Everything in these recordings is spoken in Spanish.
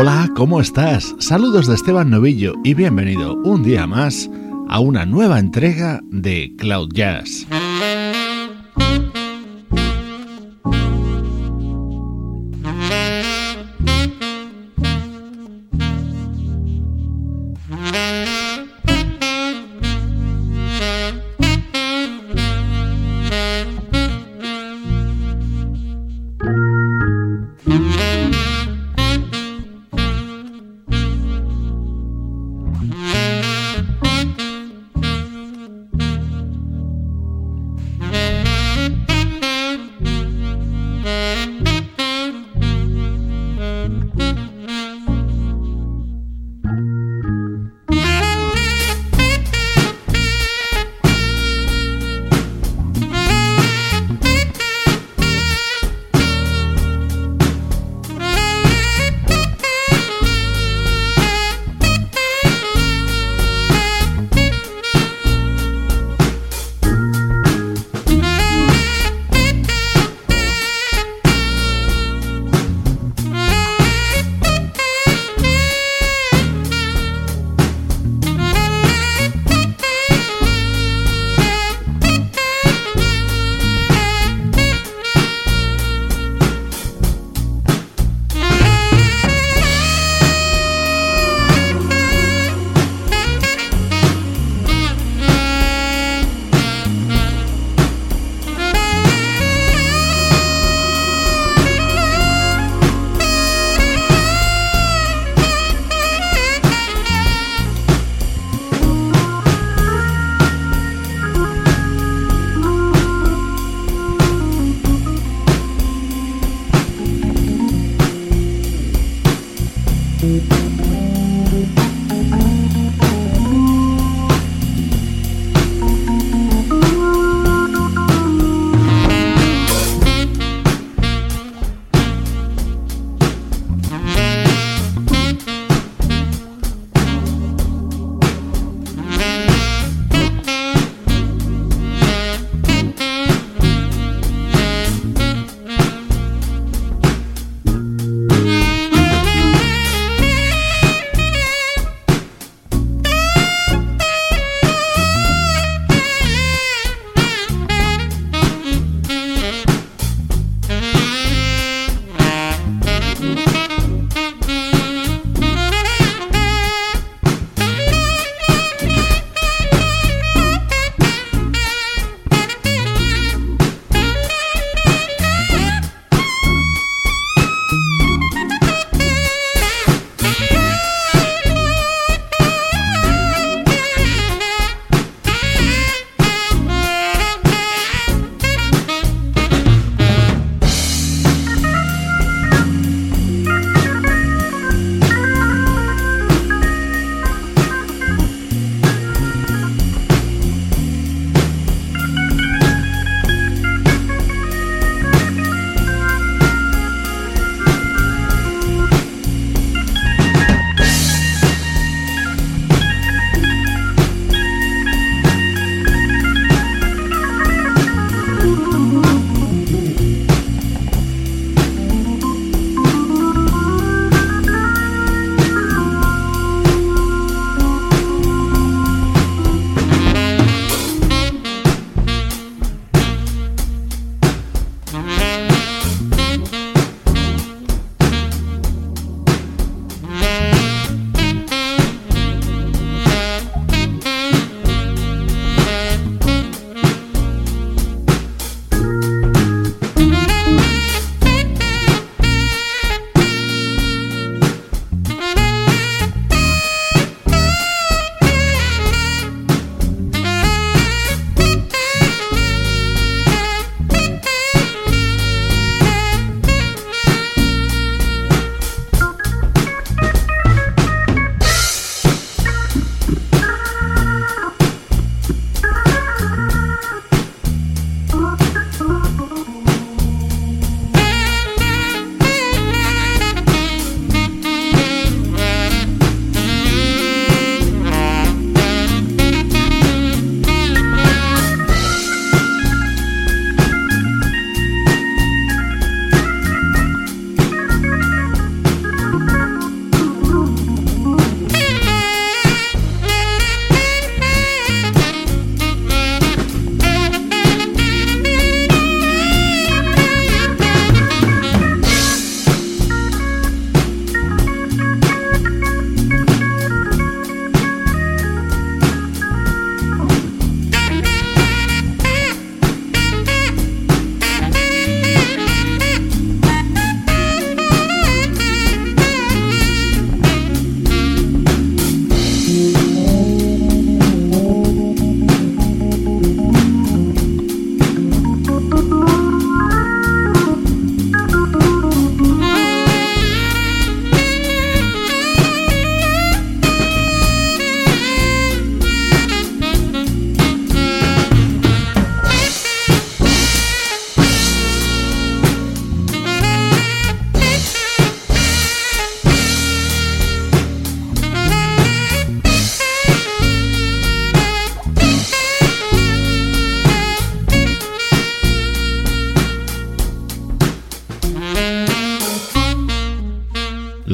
Hola, ¿cómo estás? Saludos de Esteban Novillo y bienvenido un día más a una nueva entrega de Cloud Jazz.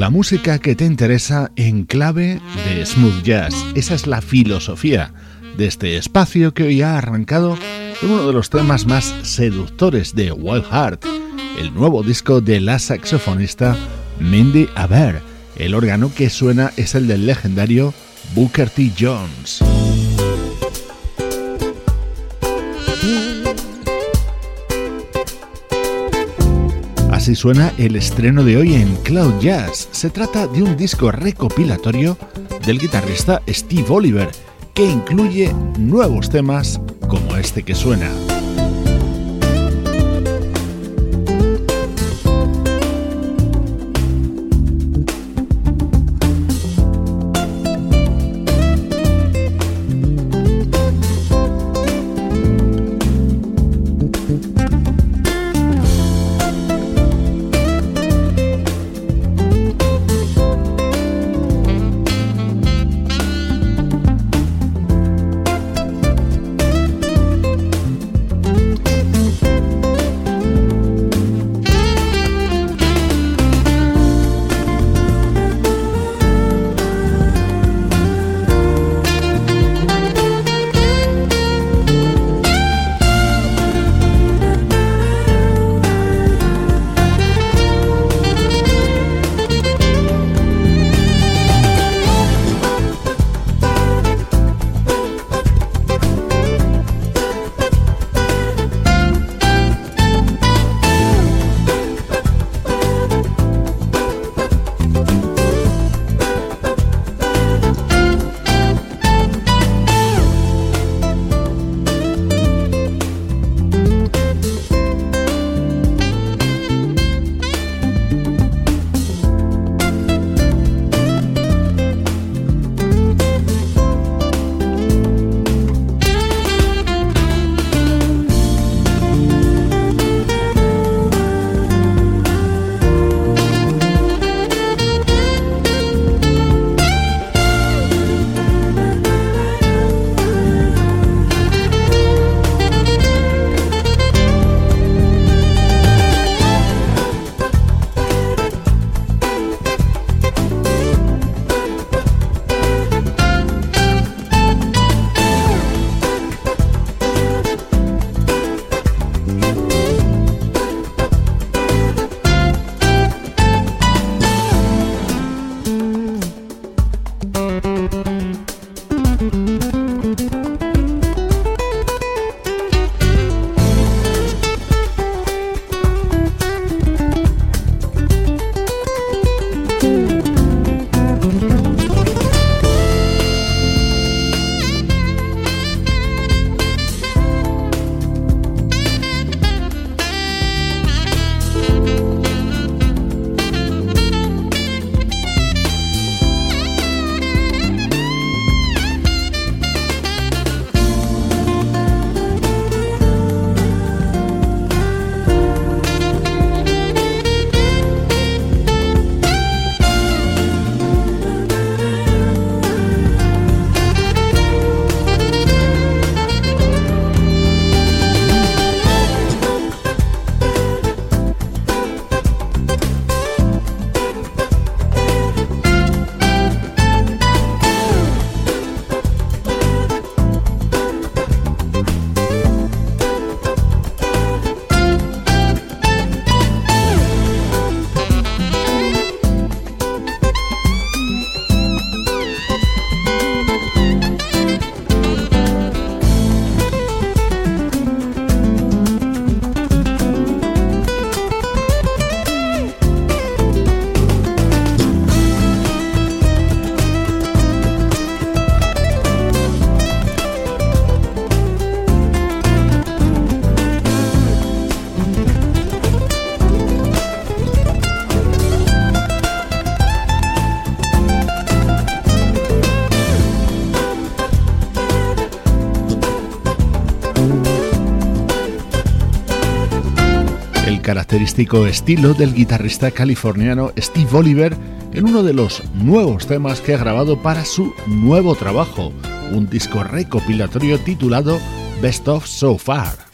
La música que te interesa en clave de smooth jazz. Esa es la filosofía de este espacio que hoy ha arrancado con uno de los temas más seductores de Wild Heart, el nuevo disco de la saxofonista Mindy Aber. El órgano que suena es el del legendario Booker T. Jones. Así suena el estreno de hoy en Cloud Jazz. Se trata de un disco recopilatorio del guitarrista Steve Oliver, que incluye nuevos temas como este que suena. Estilo del guitarrista californiano Steve Oliver en uno de los nuevos temas que ha grabado para su nuevo trabajo, un disco recopilatorio titulado Best of So Far.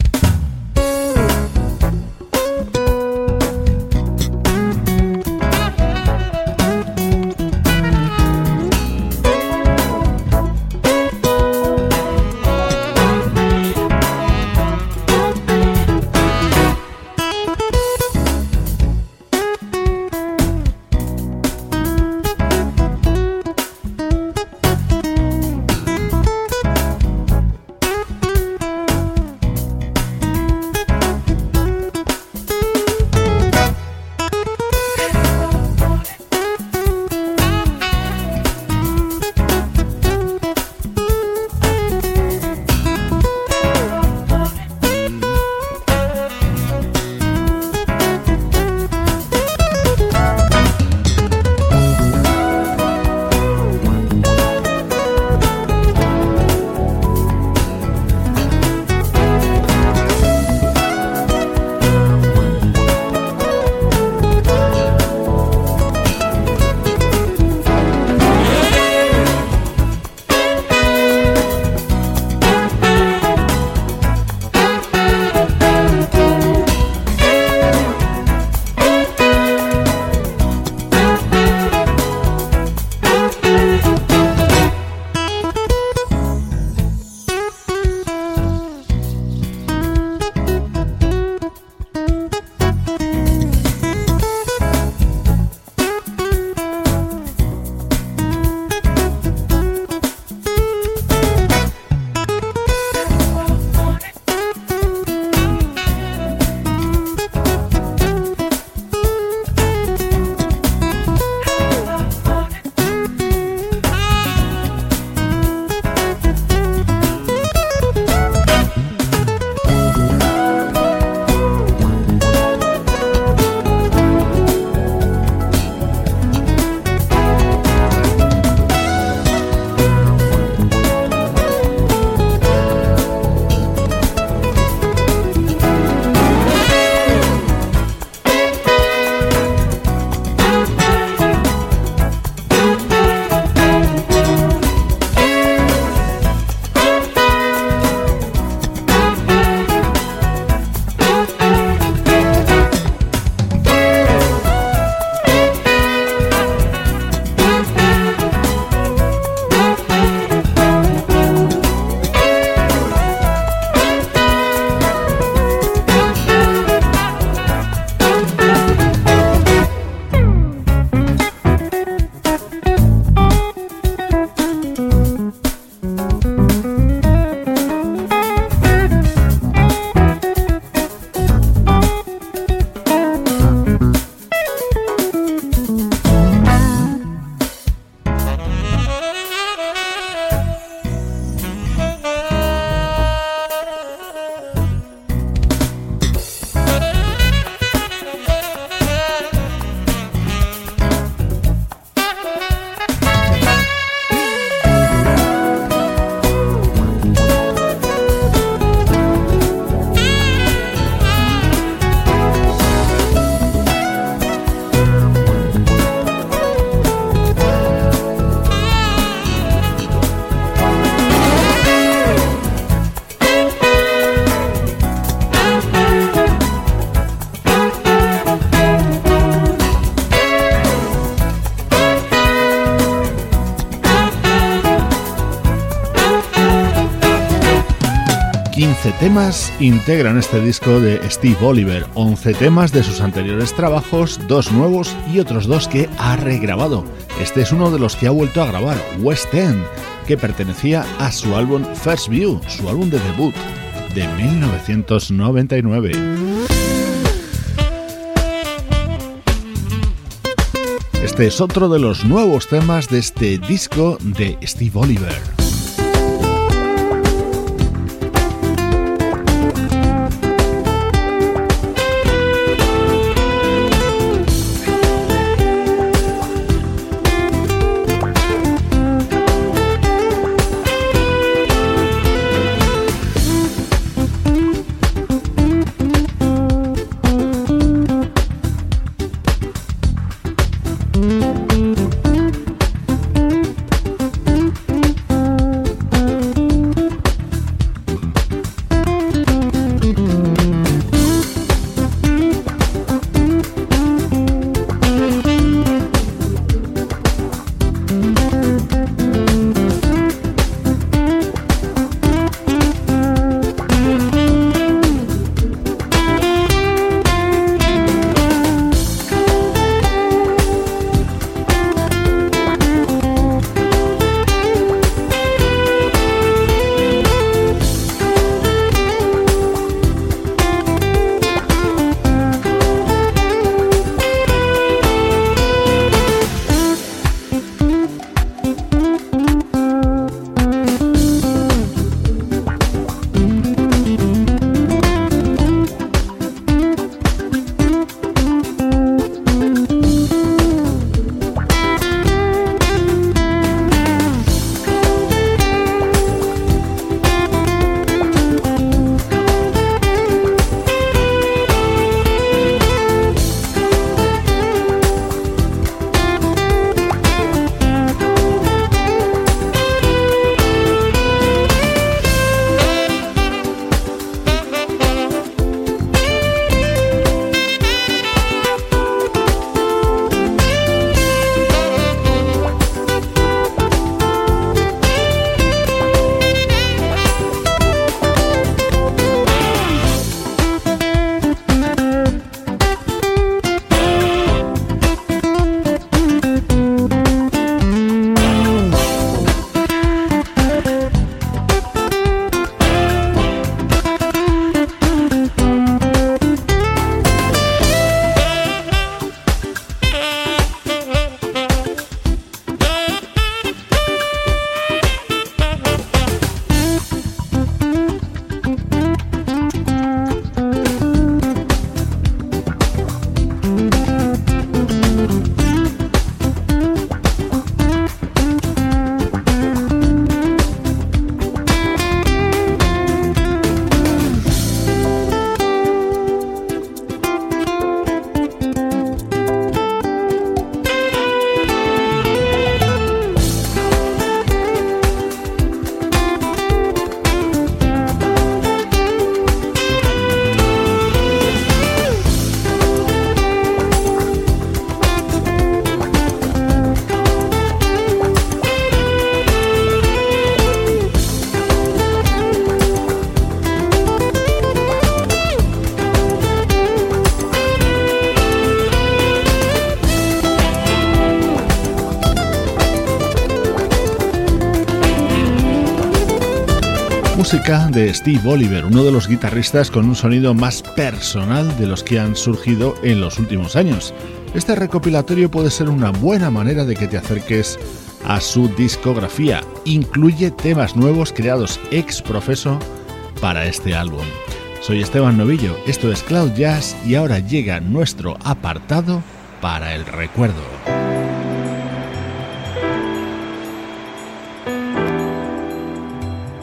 Temas integran este disco de Steve Oliver, 11 temas de sus anteriores trabajos, dos nuevos y otros dos que ha regrabado. Este es uno de los que ha vuelto a grabar, West End, que pertenecía a su álbum First View, su álbum de debut de 1999. Este es otro de los nuevos temas de este disco de Steve Oliver. De Steve Oliver, uno de los guitarristas con un sonido más personal de los que han surgido en los últimos años. Este recopilatorio puede ser una buena manera de que te acerques a su discografía. Incluye temas nuevos creados ex profeso para este álbum. Soy Esteban Novillo, esto es Cloud Jazz y ahora llega nuestro apartado para el recuerdo.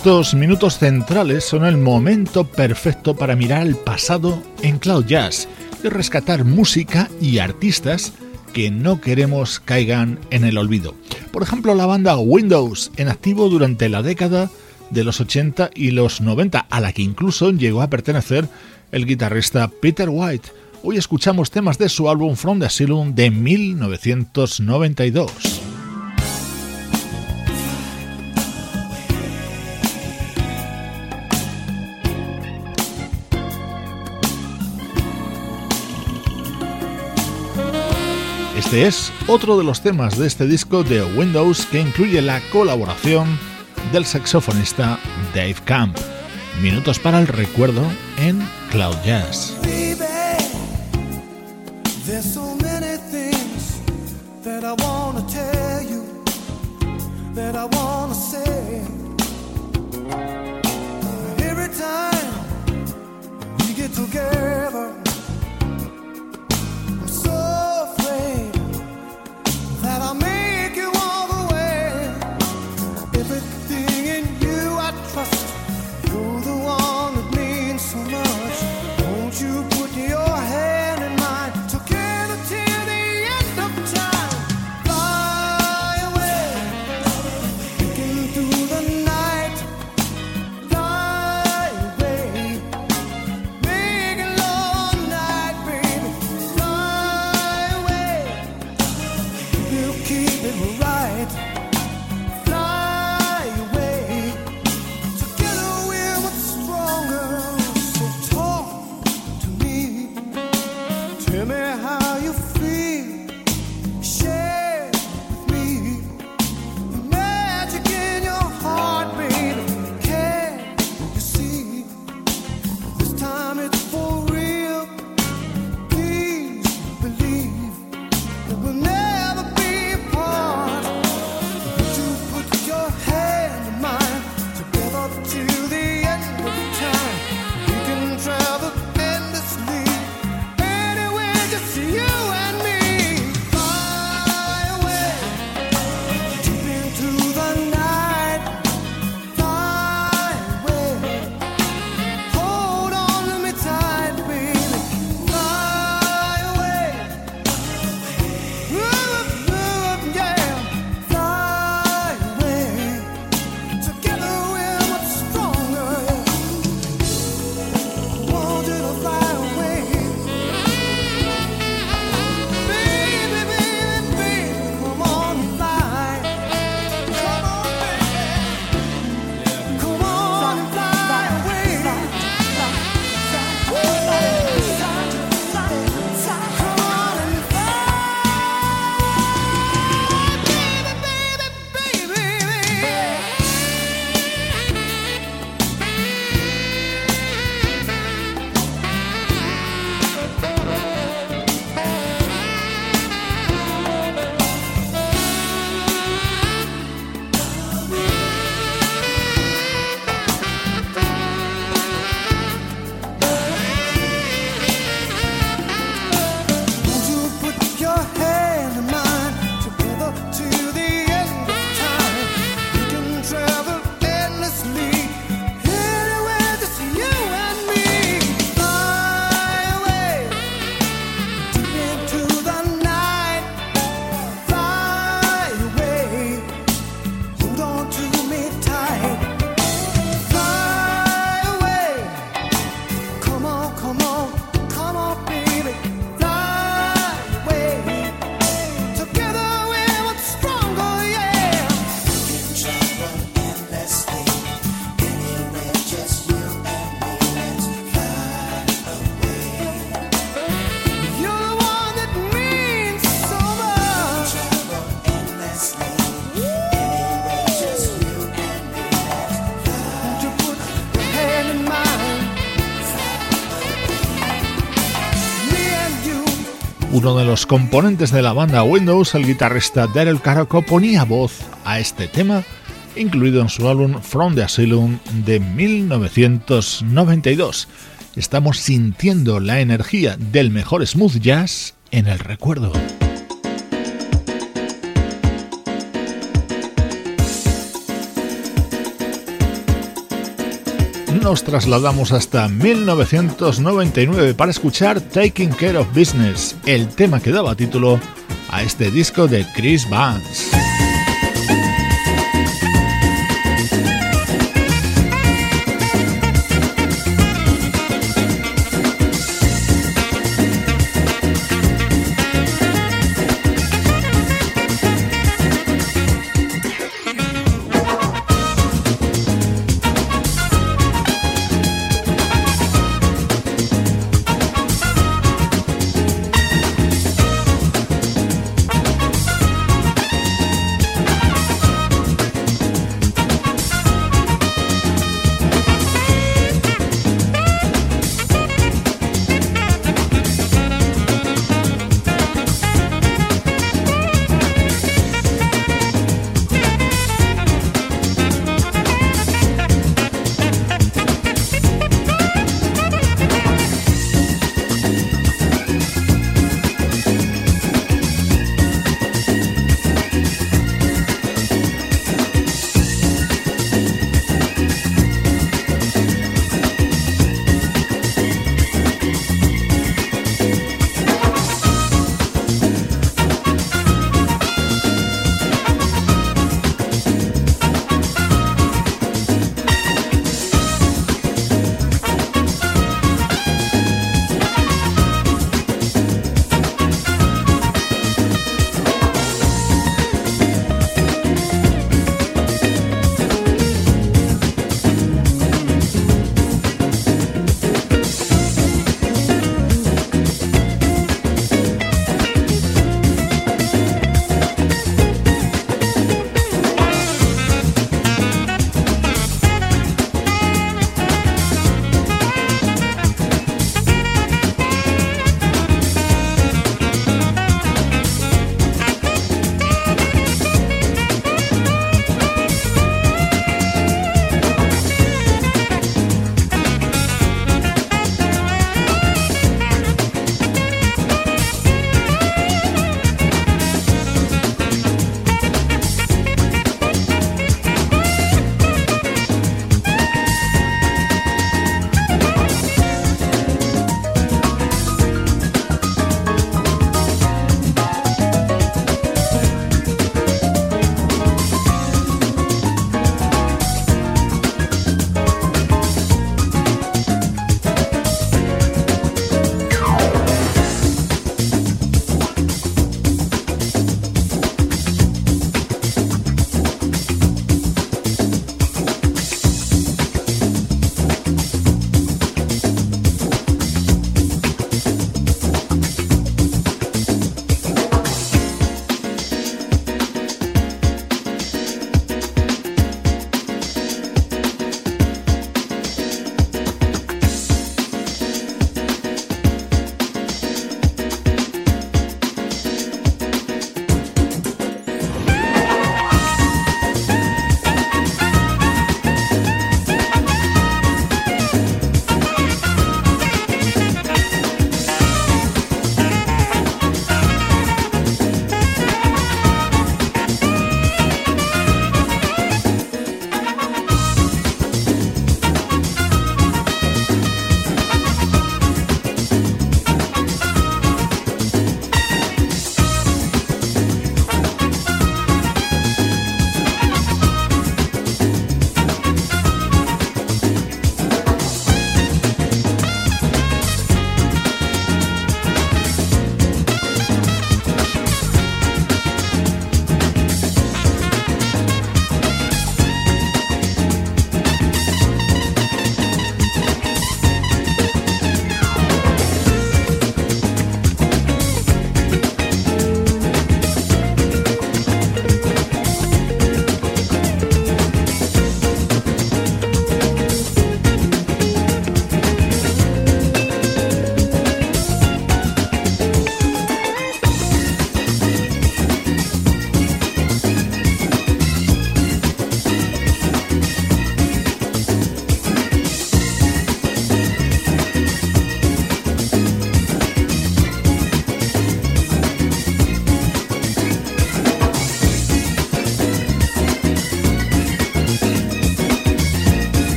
Estos minutos centrales son el momento perfecto para mirar el pasado en Cloud Jazz y rescatar música y artistas que no queremos caigan en el olvido. Por ejemplo, la banda Windows, en activo durante la década de los 80 y los 90, a la que incluso llegó a pertenecer el guitarrista Peter White. Hoy escuchamos temas de su álbum From the Asylum de 1992. Este es otro de los temas de este disco de Windows que incluye la colaboración del saxofonista Dave Camp. Minutos para el recuerdo en Cloud Jazz. Los componentes de la banda Windows, el guitarrista Daryl Caraco, ponía voz a este tema, incluido en su álbum From the Asylum de 1992. Estamos sintiendo la energía del mejor smooth jazz en el recuerdo. Nos trasladamos hasta 1999 para escuchar Taking Care of Business, el tema que daba título a este disco de Chris Vance.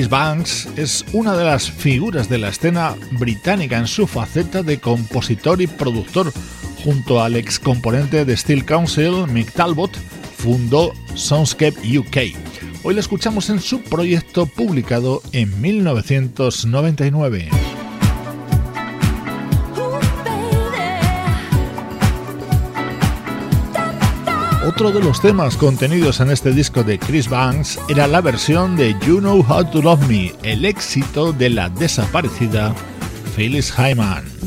Chris Banks es una de las figuras de la escena británica en su faceta de compositor y productor. Junto al ex componente de Steel Council, Mick Talbot, fundó Soundscape UK. Hoy lo escuchamos en su proyecto publicado en 1999. Otro de los temas contenidos en este disco de Chris Banks era la versión de You Know How to Love Me, el éxito de la desaparecida Phyllis Hyman.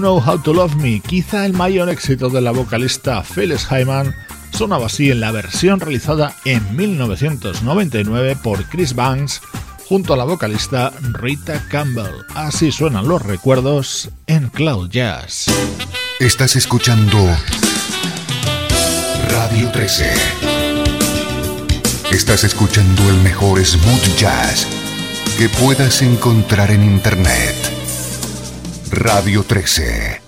Know How to Love Me, quizá el mayor éxito de la vocalista Phyllis Hyman, Sonaba así en la versión realizada en 1999 por Chris Banks junto a la vocalista Rita Campbell. Así suenan los recuerdos en Cloud Jazz. Estás escuchando Radio 13. Estás escuchando el mejor smooth jazz que puedas encontrar en Internet. Radio 13.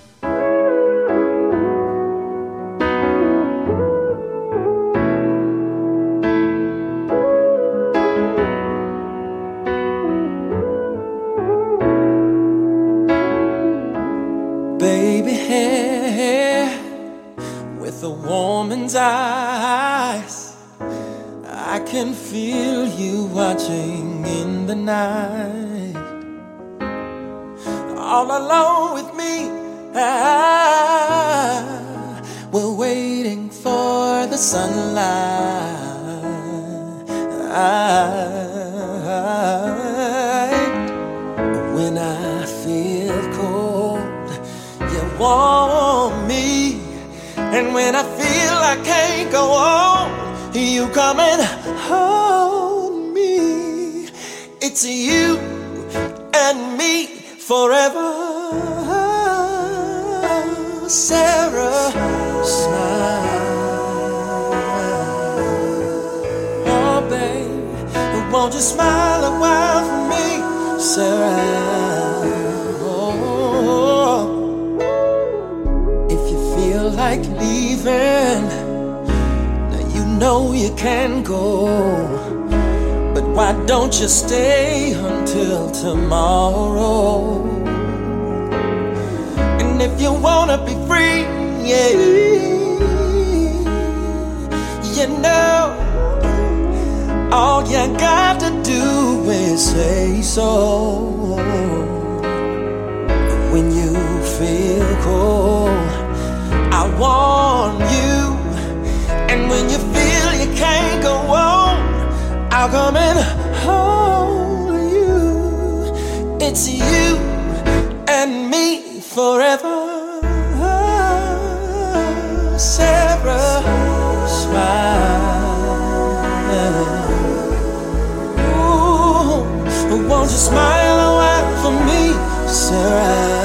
Say so. When you feel cold, I warn you. And when you feel you can't go on, I'll come in hold you. It's you and me forever. Won't you smile a while for me, Sarah?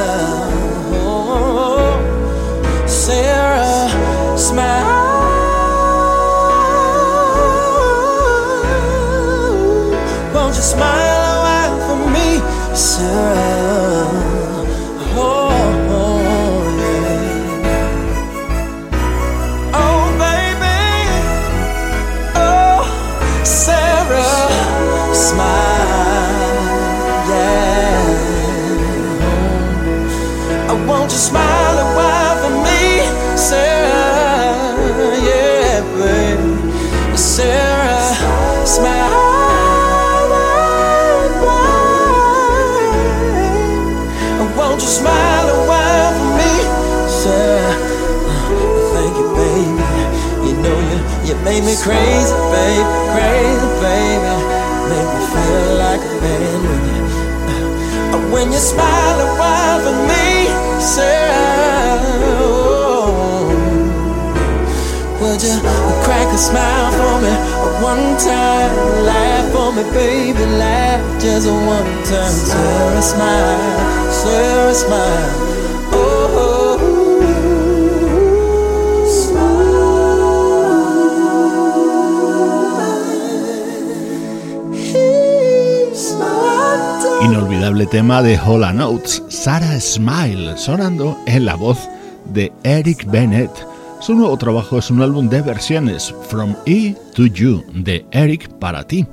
Crazy, baby, crazy, baby. Make me feel like a man when you, uh, when you smile a while for me, say, oh, would you crack a smile for me one time? Laugh for me, baby, laugh just one time. Sarah, smile, Sarah, smile. Tema de Hola Notes, Sarah Smile, sonando en la voz de Eric Bennett. Su nuevo trabajo es un álbum de versiones, From E to You, de Eric para ti.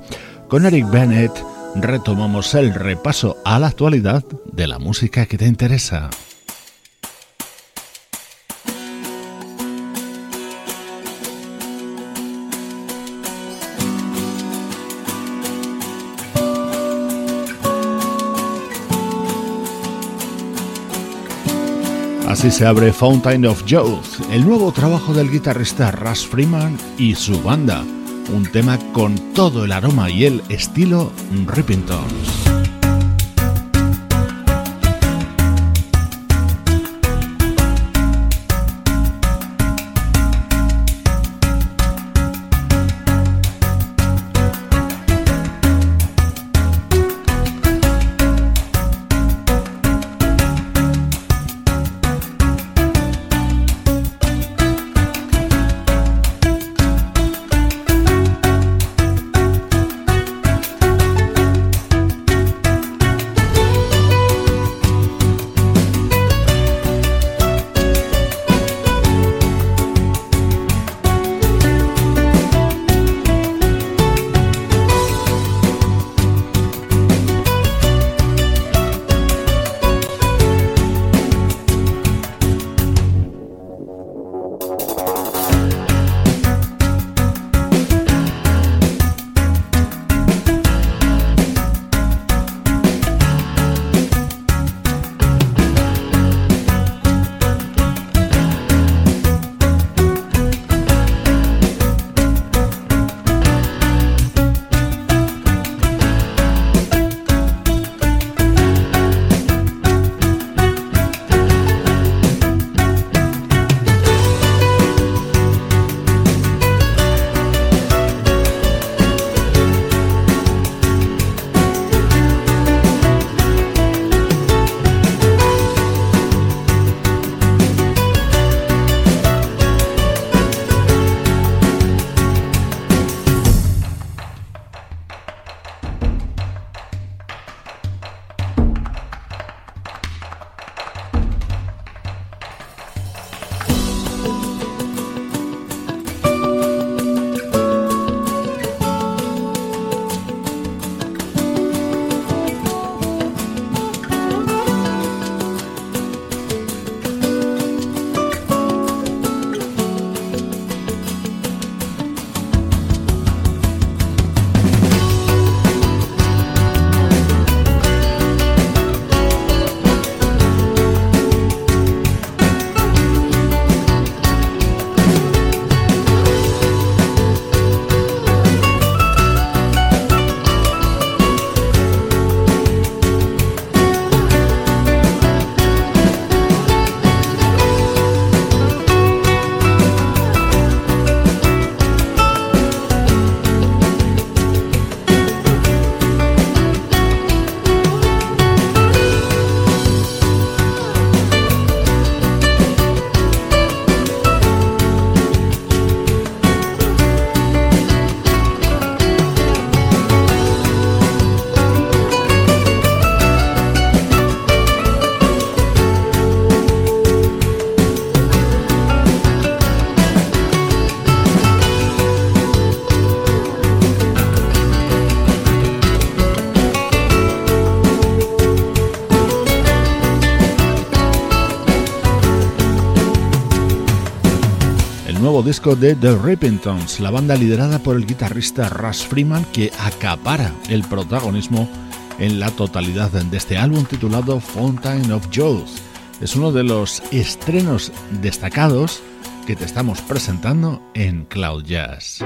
Con Eric Bennett retomamos el repaso a la actualidad de la música que te interesa. Así se abre Fountain of Youth, el nuevo trabajo del guitarrista Russ Freeman y su banda, un tema con todo el aroma y el estilo Rippingtons. Disco de The Rippingtons, la banda liderada por el guitarrista Russ Freeman que acapara el protagonismo en la totalidad de este álbum titulado Fountain of Youth. Es uno de los estrenos destacados que te estamos presentando en Cloud Jazz.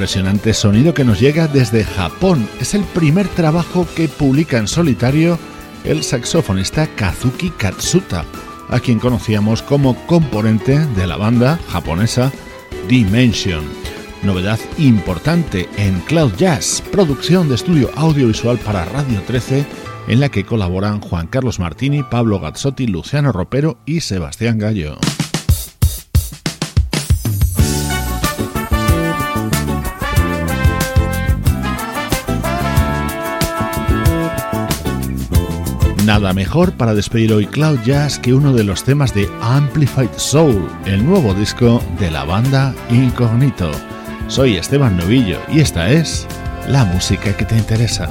Impresionante sonido que nos llega desde Japón. Es el primer trabajo que publica en solitario el saxofonista Kazuki Katsuta, a quien conocíamos como componente de la banda japonesa Dimension. Novedad importante en Cloud Jazz, producción de estudio audiovisual para Radio 13, en la que colaboran Juan Carlos Martini, Pablo Gazzotti, Luciano Ropero y Sebastián Gallo. Nada mejor para despedir hoy Cloud Jazz que uno de los temas de Amplified Soul, el nuevo disco de la banda Incognito. Soy Esteban Novillo y esta es la música que te interesa.